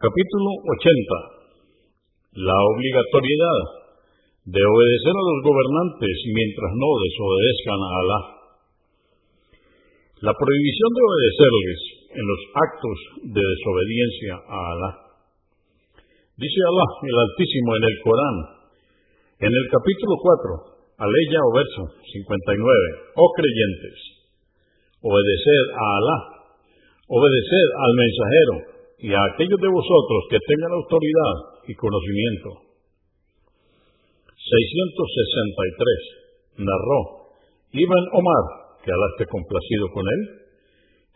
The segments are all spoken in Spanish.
Capítulo 80. La obligatoriedad de obedecer a los gobernantes mientras no desobedezcan a Alá. La prohibición de obedecerles en los actos de desobediencia a Alá. Dice Alá, el Altísimo, en el Corán, en el capítulo 4, aleya o verso 59, oh creyentes, obedeced a Alá, obedeced al mensajero, y a aquellos de vosotros que tengan autoridad y conocimiento. 663. Narró Ibn Omar, que Alá esté complacido con él,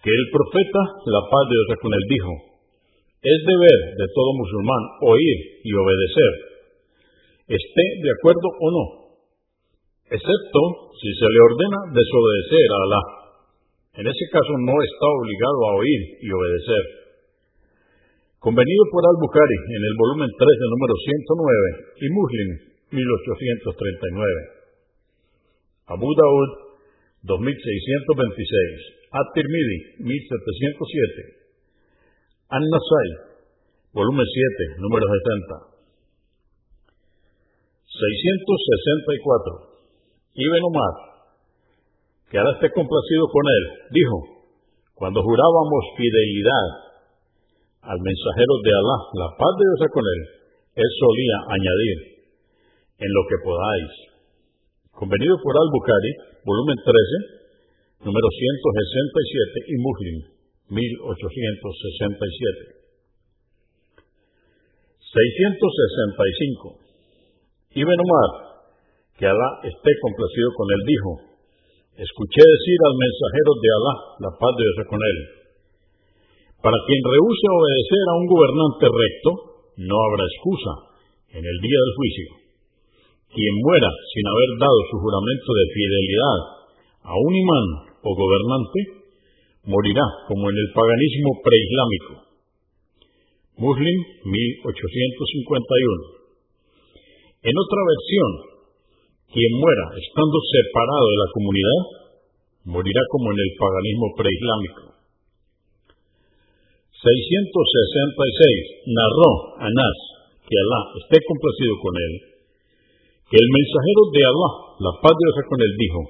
que el profeta, la paz de Dios con él, dijo, es deber de todo musulmán oír y obedecer, esté de acuerdo o no, excepto si se le ordena desobedecer a Alá. En ese caso no está obligado a oír y obedecer convenido por Al-Bukhari en el volumen 3 del número 109 y Muslim 1839. Abu Daud 2626, At-Tirmidhi 1707, An-Nasai volumen 7 número 70. 664. Ibn Omar, que ahora esté complacido con él, dijo, cuando jurábamos fidelidad al mensajero de Alá, la paz de Dios con él, él solía añadir, en lo que podáis. Convenido por Al-Bukhari, volumen 13, número 167 y Muslim, 1867. 665. Ibn Omar, que Alá esté complacido con él, dijo, escuché decir al mensajero de Alá, la paz de Dios con él, para quien rehúse obedecer a un gobernante recto, no habrá excusa en el día del juicio. Quien muera sin haber dado su juramento de fidelidad a un imán o gobernante, morirá como en el paganismo preislámico. Muslim 1851. En otra versión, quien muera estando separado de la comunidad, morirá como en el paganismo preislámico. 666 narró Anás, que Alá esté complacido con él, que el mensajero de Alá, la paz de con él, dijo,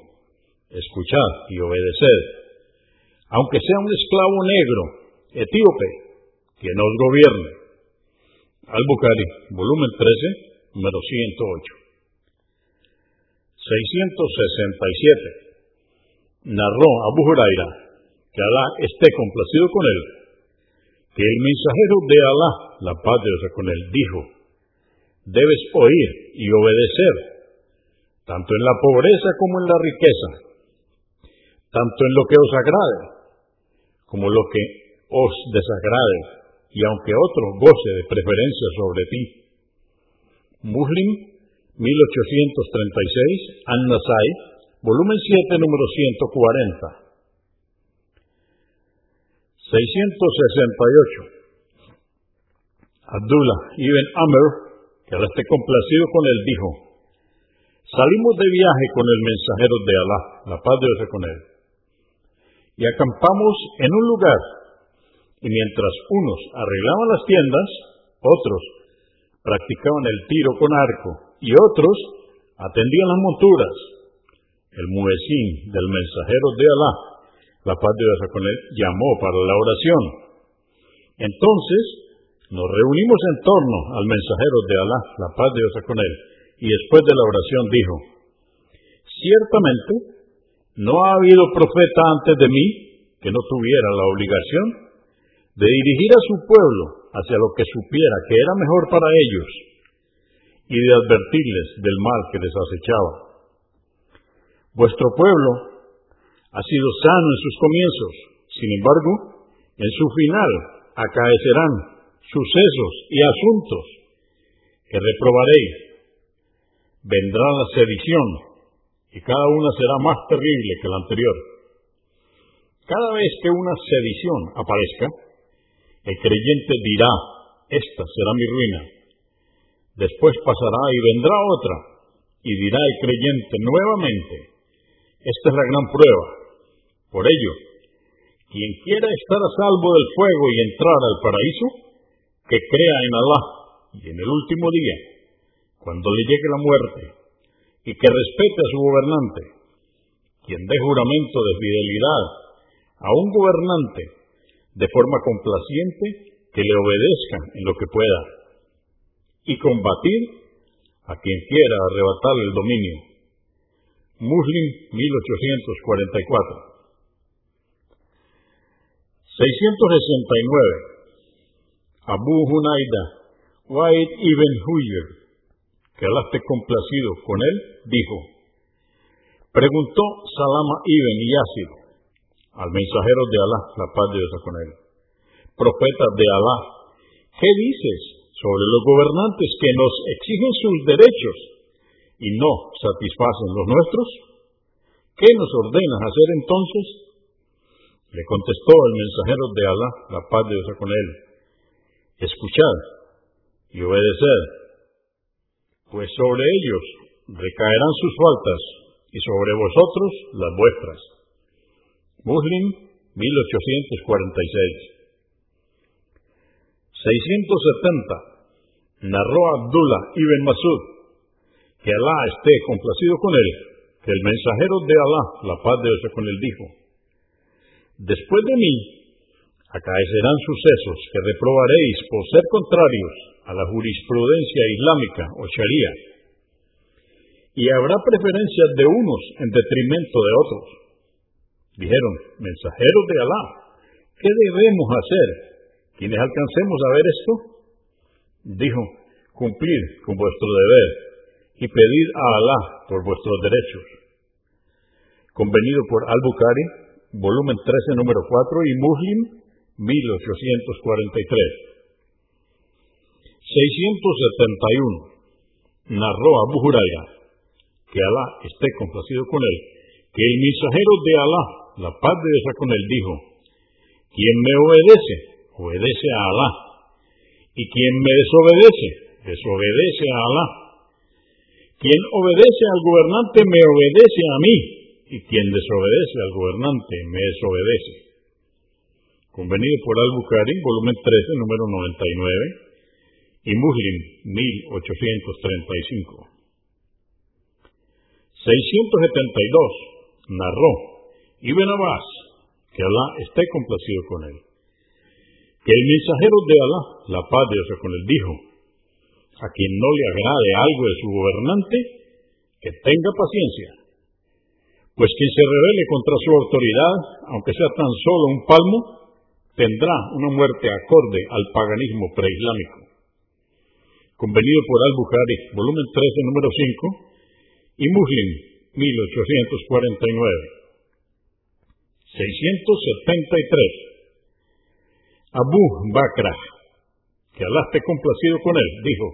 escuchad y obedeced, aunque sea un esclavo negro, etíope, que nos gobierne. Al-Bukhari, volumen 13, número 108. 667. Narró Abu Huraira, que Alá esté complacido con él, que el mensajero de Alá, la paz de con él, dijo, debes oír y obedecer, tanto en la pobreza como en la riqueza, tanto en lo que os agrade como lo que os desagrade, y aunque otro goce de preferencia sobre ti. Muslim 1836, An-Nasai, volumen 7, número 140. 668. Abdullah ibn Amr, que ahora esté complacido con él, dijo, salimos de viaje con el mensajero de Alá, la paz de Dios con él, y acampamos en un lugar, y mientras unos arreglaban las tiendas, otros practicaban el tiro con arco, y otros atendían las monturas. El muecín del mensajero de Alá, la paz de él, llamó para la oración. Entonces nos reunimos en torno al mensajero de Alá, la paz de él, y después de la oración dijo, ciertamente no ha habido profeta antes de mí que no tuviera la obligación de dirigir a su pueblo hacia lo que supiera que era mejor para ellos y de advertirles del mal que les acechaba. Vuestro pueblo ha sido sano en sus comienzos. Sin embargo, en su final acaecerán sucesos y asuntos que reprobaréis. Vendrá la sedición y cada una será más terrible que la anterior. Cada vez que una sedición aparezca, el creyente dirá, esta será mi ruina. Después pasará y vendrá otra, y dirá el creyente nuevamente, esta es la gran prueba por ello, quien quiera estar a salvo del fuego y entrar al paraíso, que crea en Alá y en el último día, cuando le llegue la muerte, y que respete a su gobernante, quien dé juramento de fidelidad a un gobernante de forma complaciente, que le obedezca en lo que pueda, y combatir a quien quiera arrebatarle el dominio. Muslim 1844 669. Abu Hunaida, Wa'id ibn Huyer, que Allah esté complacido con él, dijo, preguntó Salama ibn Yasir al mensajero de Alá, la paz de Dios con él, profeta de Alá, ¿qué dices sobre los gobernantes que nos exigen sus derechos y no satisfacen los nuestros? ¿Qué nos ordenas hacer entonces? Le contestó el mensajero de Alá, la paz de Dios con él, escuchad y obedeced, pues sobre ellos recaerán sus faltas y sobre vosotros las vuestras. Muslim 1846 670. Narró Abdullah ibn Masud, que Alá esté complacido con él, que el mensajero de Alá, la paz de Dios con él, dijo, Después de mí acaecerán sucesos que reprobaréis por ser contrarios a la jurisprudencia islámica o sharia, y habrá preferencias de unos en detrimento de otros. Dijeron, mensajeros de Alá, ¿qué debemos hacer quienes alcancemos a ver esto? Dijo, cumplir con vuestro deber y pedir a Alá por vuestros derechos. Convenido por Al-Bukhari, volumen 13, número 4, y Muslim, 1843. 671. Narró Abu Huraira, que Alá esté complacido con él, que el mensajero de Alá, la paz de Dios con él, dijo, quien me obedece, obedece a Alá, y quien me desobedece, desobedece a Alá. Quien obedece al gobernante me obedece a mí, y quien desobedece al gobernante me desobedece. Convenido por Al-Bukhari, volumen 13, número 99, y Muslim, 1835. 672. Narró Ibn Abbas, que Alá esté complacido con él, que el mensajero de Alá, la paz de Dios con él, dijo, a quien no le agrade algo de su gobernante, que tenga paciencia pues quien se rebele contra su autoridad, aunque sea tan solo un palmo, tendrá una muerte acorde al paganismo preislámico. Convenido por Al-Bukhari, volumen 13, número 5, y Muslim, 1849. 673. Abu Bakr, que Alá esté complacido con él, dijo,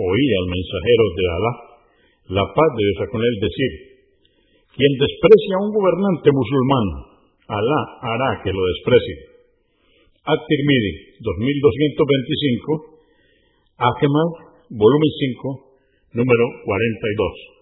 oí al mensajero de Alá, la paz de Dios con él decir, quien desprecia a un gobernante musulmán, Alá hará que lo desprecie. At-Tirmidhi, 2225, Ahmad, volumen 5, número 42.